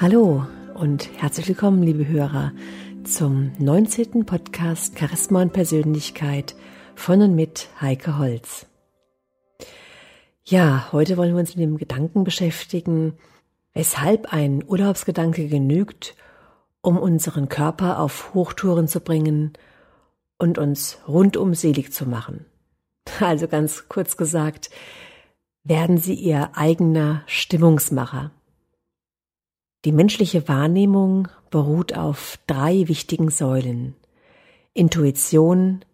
Hallo und herzlich willkommen, liebe Hörer, zum 19. Podcast Charisma und Persönlichkeit von und mit Heike Holz. Ja, heute wollen wir uns mit dem Gedanken beschäftigen, weshalb ein Urlaubsgedanke genügt, um unseren Körper auf Hochtouren zu bringen und uns rundum selig zu machen. Also ganz kurz gesagt, werden Sie Ihr eigener Stimmungsmacher. Die menschliche Wahrnehmung beruht auf drei wichtigen Säulen. Intuition,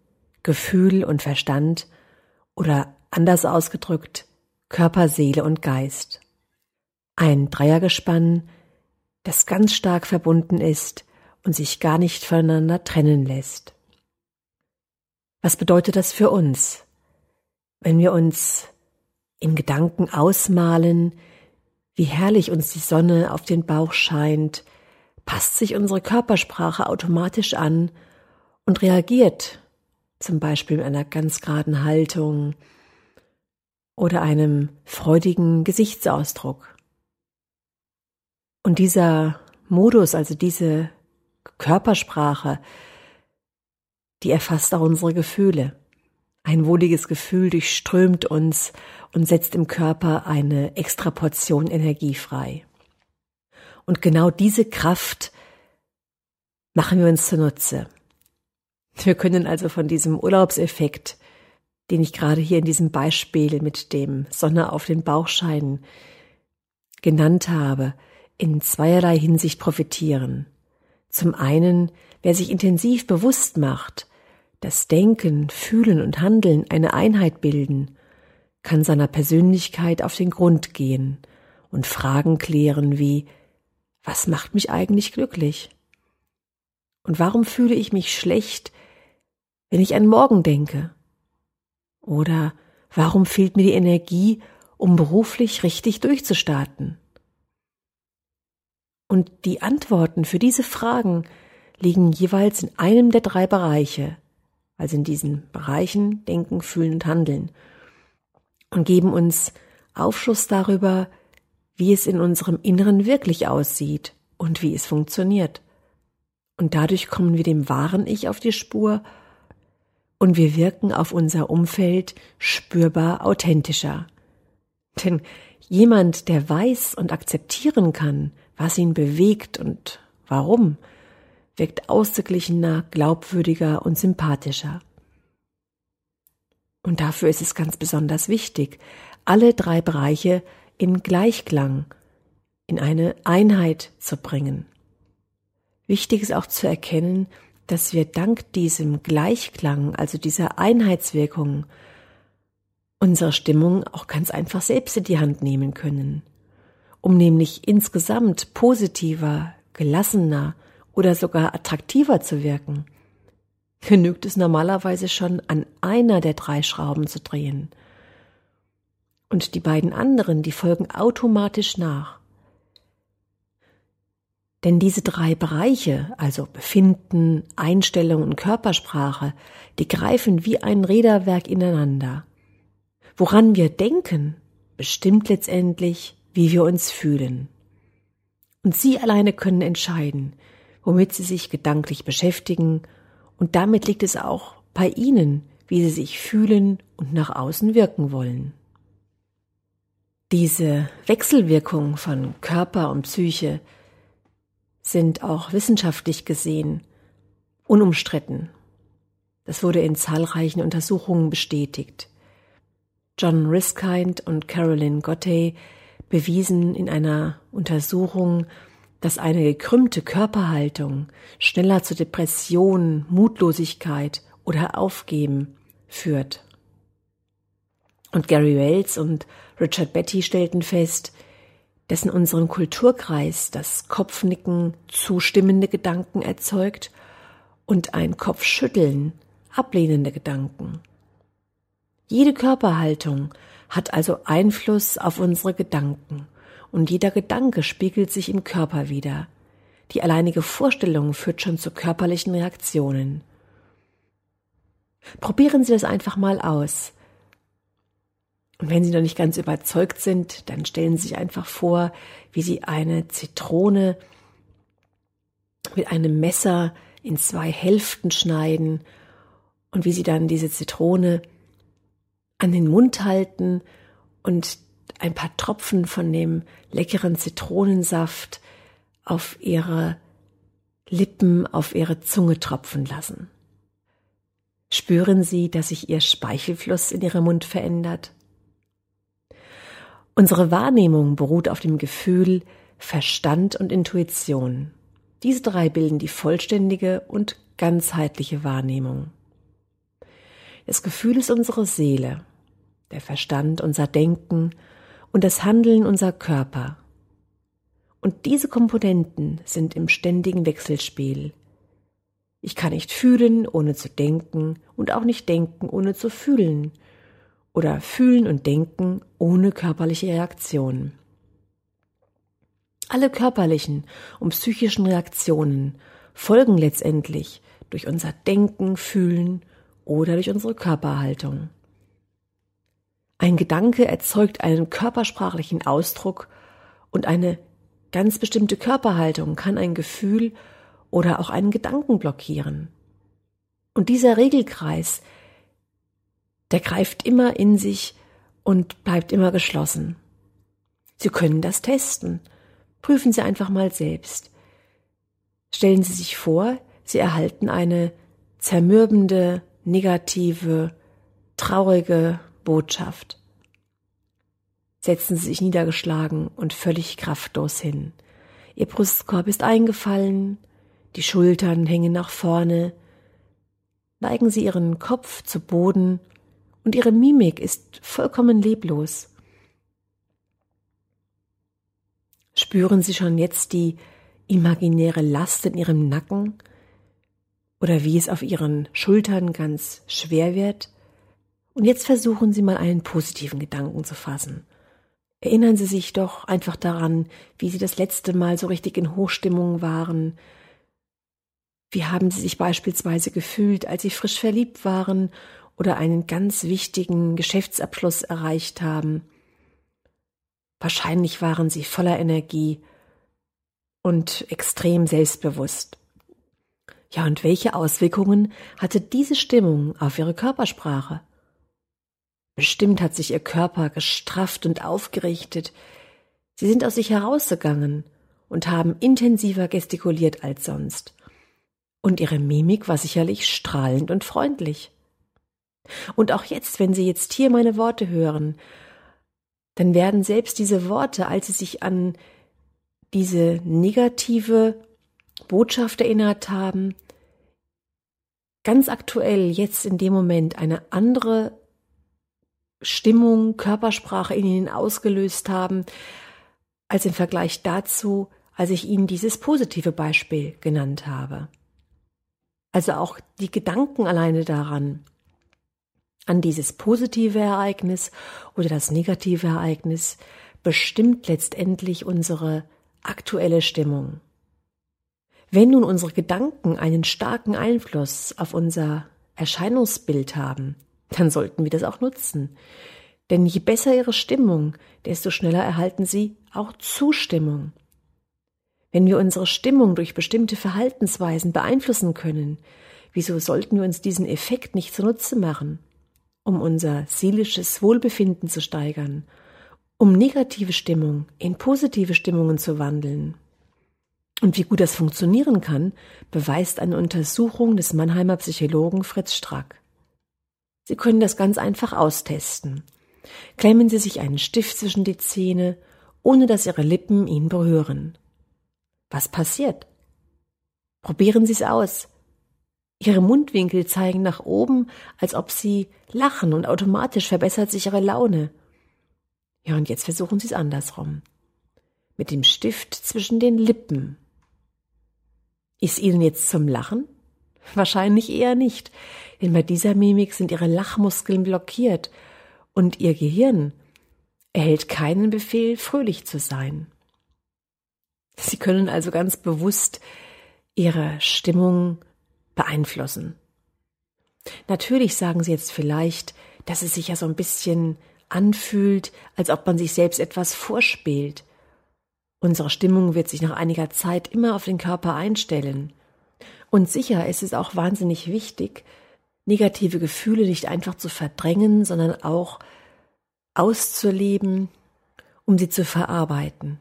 Gefühl und Verstand oder anders ausgedrückt Körper, Seele und Geist. Ein Dreiergespann, das ganz stark verbunden ist und sich gar nicht voneinander trennen lässt. Was bedeutet das für uns, wenn wir uns in Gedanken ausmalen, wie herrlich uns die Sonne auf den Bauch scheint, passt sich unsere Körpersprache automatisch an und reagiert, zum Beispiel mit einer ganz geraden Haltung oder einem freudigen Gesichtsausdruck. Und dieser Modus, also diese Körpersprache, die erfasst auch unsere Gefühle. Ein wohliges Gefühl durchströmt uns und setzt im Körper eine extra Portion Energie frei. Und genau diese Kraft machen wir uns zunutze. Wir können also von diesem Urlaubseffekt, den ich gerade hier in diesem Beispiel mit dem Sonne auf den Bauchscheinen genannt habe, in zweierlei Hinsicht profitieren. Zum einen, wer sich intensiv bewusst macht, das Denken, Fühlen und Handeln eine Einheit bilden, kann seiner Persönlichkeit auf den Grund gehen und Fragen klären wie Was macht mich eigentlich glücklich? Und warum fühle ich mich schlecht, wenn ich an morgen denke? Oder warum fehlt mir die Energie, um beruflich richtig durchzustarten? Und die Antworten für diese Fragen liegen jeweils in einem der drei Bereiche, also in diesen Bereichen Denken, Fühlen und Handeln, und geben uns Aufschluss darüber, wie es in unserem Inneren wirklich aussieht und wie es funktioniert. Und dadurch kommen wir dem wahren Ich auf die Spur und wir wirken auf unser Umfeld spürbar authentischer. Denn jemand, der weiß und akzeptieren kann, was ihn bewegt und warum, wirkt ausgeglichener, glaubwürdiger und sympathischer. Und dafür ist es ganz besonders wichtig, alle drei Bereiche in Gleichklang, in eine Einheit zu bringen. Wichtig ist auch zu erkennen, dass wir dank diesem Gleichklang, also dieser Einheitswirkung, unsere Stimmung auch ganz einfach selbst in die Hand nehmen können, um nämlich insgesamt positiver, gelassener oder sogar attraktiver zu wirken, genügt es normalerweise schon an einer der drei Schrauben zu drehen. Und die beiden anderen, die folgen automatisch nach. Denn diese drei Bereiche, also Befinden, Einstellung und Körpersprache, die greifen wie ein Räderwerk ineinander. Woran wir denken, bestimmt letztendlich, wie wir uns fühlen. Und Sie alleine können entscheiden, womit sie sich gedanklich beschäftigen, und damit liegt es auch bei ihnen, wie sie sich fühlen und nach außen wirken wollen. Diese Wechselwirkung von Körper und Psyche sind auch wissenschaftlich gesehen unumstritten. Das wurde in zahlreichen Untersuchungen bestätigt. John Riskind und Carolyn Gottey bewiesen in einer Untersuchung, dass eine gekrümmte Körperhaltung schneller zu Depressionen, Mutlosigkeit oder Aufgeben führt. Und Gary Wells und Richard Betty stellten fest, dass in unserem Kulturkreis das Kopfnicken zustimmende Gedanken erzeugt und ein Kopfschütteln ablehnende Gedanken. Jede Körperhaltung hat also Einfluss auf unsere Gedanken und jeder Gedanke spiegelt sich im Körper wieder. Die alleinige Vorstellung führt schon zu körperlichen Reaktionen. Probieren Sie das einfach mal aus. Und wenn Sie noch nicht ganz überzeugt sind, dann stellen Sie sich einfach vor, wie Sie eine Zitrone mit einem Messer in zwei Hälften schneiden und wie Sie dann diese Zitrone an den Mund halten und ein paar Tropfen von dem leckeren Zitronensaft auf Ihre Lippen, auf Ihre Zunge tropfen lassen. Spüren Sie, dass sich Ihr Speichelfluss in Ihrem Mund verändert? Unsere Wahrnehmung beruht auf dem Gefühl, Verstand und Intuition. Diese drei bilden die vollständige und ganzheitliche Wahrnehmung. Das Gefühl ist unsere Seele, der Verstand unser Denken und das Handeln unser Körper. Und diese Komponenten sind im ständigen Wechselspiel. Ich kann nicht fühlen, ohne zu denken, und auch nicht denken, ohne zu fühlen, oder fühlen und denken ohne körperliche Reaktion. Alle körperlichen und psychischen Reaktionen folgen letztendlich durch unser Denken, Fühlen oder durch unsere Körperhaltung. Ein Gedanke erzeugt einen körpersprachlichen Ausdruck und eine ganz bestimmte Körperhaltung kann ein Gefühl oder auch einen Gedanken blockieren. Und dieser Regelkreis der greift immer in sich und bleibt immer geschlossen. Sie können das testen. Prüfen Sie einfach mal selbst. Stellen Sie sich vor, Sie erhalten eine zermürbende, negative, traurige Botschaft. Setzen Sie sich niedergeschlagen und völlig kraftlos hin. Ihr Brustkorb ist eingefallen, die Schultern hängen nach vorne. Neigen Sie Ihren Kopf zu Boden und ihre Mimik ist vollkommen leblos. Spüren Sie schon jetzt die imaginäre Last in Ihrem Nacken oder wie es auf Ihren Schultern ganz schwer wird? Und jetzt versuchen Sie mal einen positiven Gedanken zu fassen. Erinnern Sie sich doch einfach daran, wie Sie das letzte Mal so richtig in Hochstimmung waren. Wie haben Sie sich beispielsweise gefühlt, als Sie frisch verliebt waren oder einen ganz wichtigen Geschäftsabschluss erreicht haben. Wahrscheinlich waren sie voller Energie und extrem selbstbewusst. Ja, und welche Auswirkungen hatte diese Stimmung auf ihre Körpersprache? Bestimmt hat sich ihr Körper gestrafft und aufgerichtet. Sie sind aus sich herausgegangen und haben intensiver gestikuliert als sonst. Und ihre Mimik war sicherlich strahlend und freundlich. Und auch jetzt, wenn Sie jetzt hier meine Worte hören, dann werden selbst diese Worte, als Sie sich an diese negative Botschaft erinnert haben, ganz aktuell jetzt in dem Moment eine andere Stimmung, Körpersprache in Ihnen ausgelöst haben, als im Vergleich dazu, als ich Ihnen dieses positive Beispiel genannt habe. Also auch die Gedanken alleine daran, an dieses positive Ereignis oder das negative Ereignis bestimmt letztendlich unsere aktuelle Stimmung. Wenn nun unsere Gedanken einen starken Einfluss auf unser Erscheinungsbild haben, dann sollten wir das auch nutzen. Denn je besser ihre Stimmung, desto schneller erhalten sie auch Zustimmung. Wenn wir unsere Stimmung durch bestimmte Verhaltensweisen beeinflussen können, wieso sollten wir uns diesen Effekt nicht zunutze machen? um unser seelisches Wohlbefinden zu steigern, um negative Stimmung in positive Stimmungen zu wandeln. Und wie gut das funktionieren kann, beweist eine Untersuchung des Mannheimer Psychologen Fritz Strack. Sie können das ganz einfach austesten. Klemmen Sie sich einen Stift zwischen die Zähne, ohne dass Ihre Lippen ihn berühren. Was passiert? Probieren Sie es aus. Ihre Mundwinkel zeigen nach oben, als ob sie lachen und automatisch verbessert sich ihre Laune. Ja, und jetzt versuchen Sie es andersrum. Mit dem Stift zwischen den Lippen. Ist Ihnen jetzt zum Lachen? Wahrscheinlich eher nicht, denn bei dieser Mimik sind Ihre Lachmuskeln blockiert und Ihr Gehirn erhält keinen Befehl, fröhlich zu sein. Sie können also ganz bewusst Ihre Stimmung beeinflussen. Natürlich sagen Sie jetzt vielleicht, dass es sich ja so ein bisschen anfühlt, als ob man sich selbst etwas vorspielt. Unsere Stimmung wird sich nach einiger Zeit immer auf den Körper einstellen. Und sicher ist es auch wahnsinnig wichtig, negative Gefühle nicht einfach zu verdrängen, sondern auch auszuleben, um sie zu verarbeiten.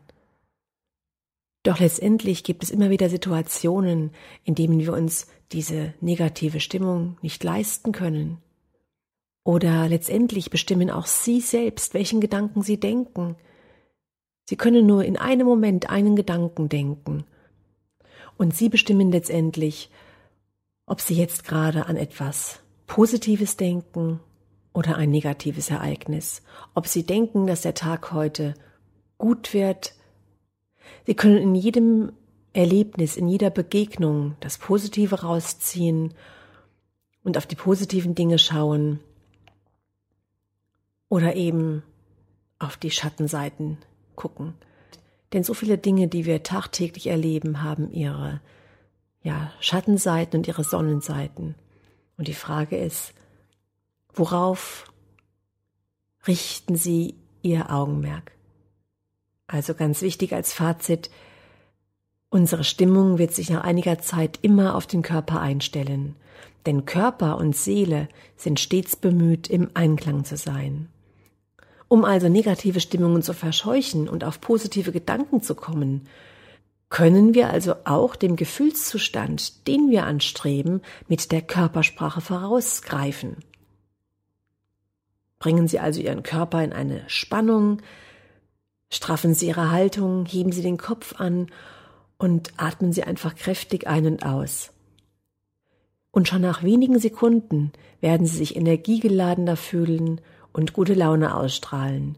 Doch letztendlich gibt es immer wieder Situationen, in denen wir uns diese negative Stimmung nicht leisten können. Oder letztendlich bestimmen auch Sie selbst, welchen Gedanken Sie denken. Sie können nur in einem Moment einen Gedanken denken. Und Sie bestimmen letztendlich, ob Sie jetzt gerade an etwas Positives denken oder ein negatives Ereignis. Ob Sie denken, dass der Tag heute gut wird. Sie können in jedem Erlebnis, in jeder Begegnung das Positive rausziehen und auf die positiven Dinge schauen oder eben auf die Schattenseiten gucken. Denn so viele Dinge, die wir tagtäglich erleben, haben ihre ja, Schattenseiten und ihre Sonnenseiten. Und die Frage ist, worauf richten Sie Ihr Augenmerk? Also ganz wichtig als Fazit, unsere Stimmung wird sich nach einiger Zeit immer auf den Körper einstellen, denn Körper und Seele sind stets bemüht, im Einklang zu sein. Um also negative Stimmungen zu verscheuchen und auf positive Gedanken zu kommen, können wir also auch dem Gefühlszustand, den wir anstreben, mit der Körpersprache vorausgreifen. Bringen Sie also Ihren Körper in eine Spannung, straffen Sie Ihre Haltung, heben Sie den Kopf an und atmen Sie einfach kräftig ein und aus. Und schon nach wenigen Sekunden werden Sie sich energiegeladener fühlen und gute Laune ausstrahlen.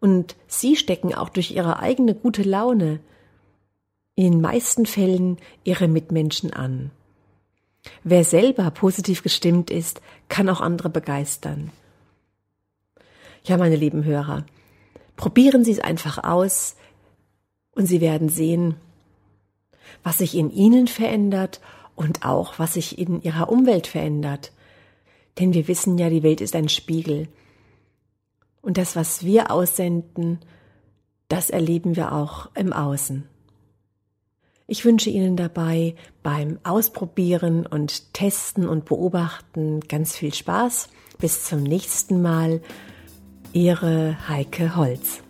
Und sie stecken auch durch ihre eigene gute Laune in den meisten Fällen ihre Mitmenschen an. Wer selber positiv gestimmt ist, kann auch andere begeistern. Ja, meine lieben Hörer, probieren Sie es einfach aus und Sie werden sehen, was sich in Ihnen verändert und auch was sich in Ihrer Umwelt verändert. Denn wir wissen ja, die Welt ist ein Spiegel. Und das, was wir aussenden, das erleben wir auch im Außen. Ich wünsche Ihnen dabei beim Ausprobieren und Testen und Beobachten ganz viel Spaß. Bis zum nächsten Mal. Ihre Heike Holz.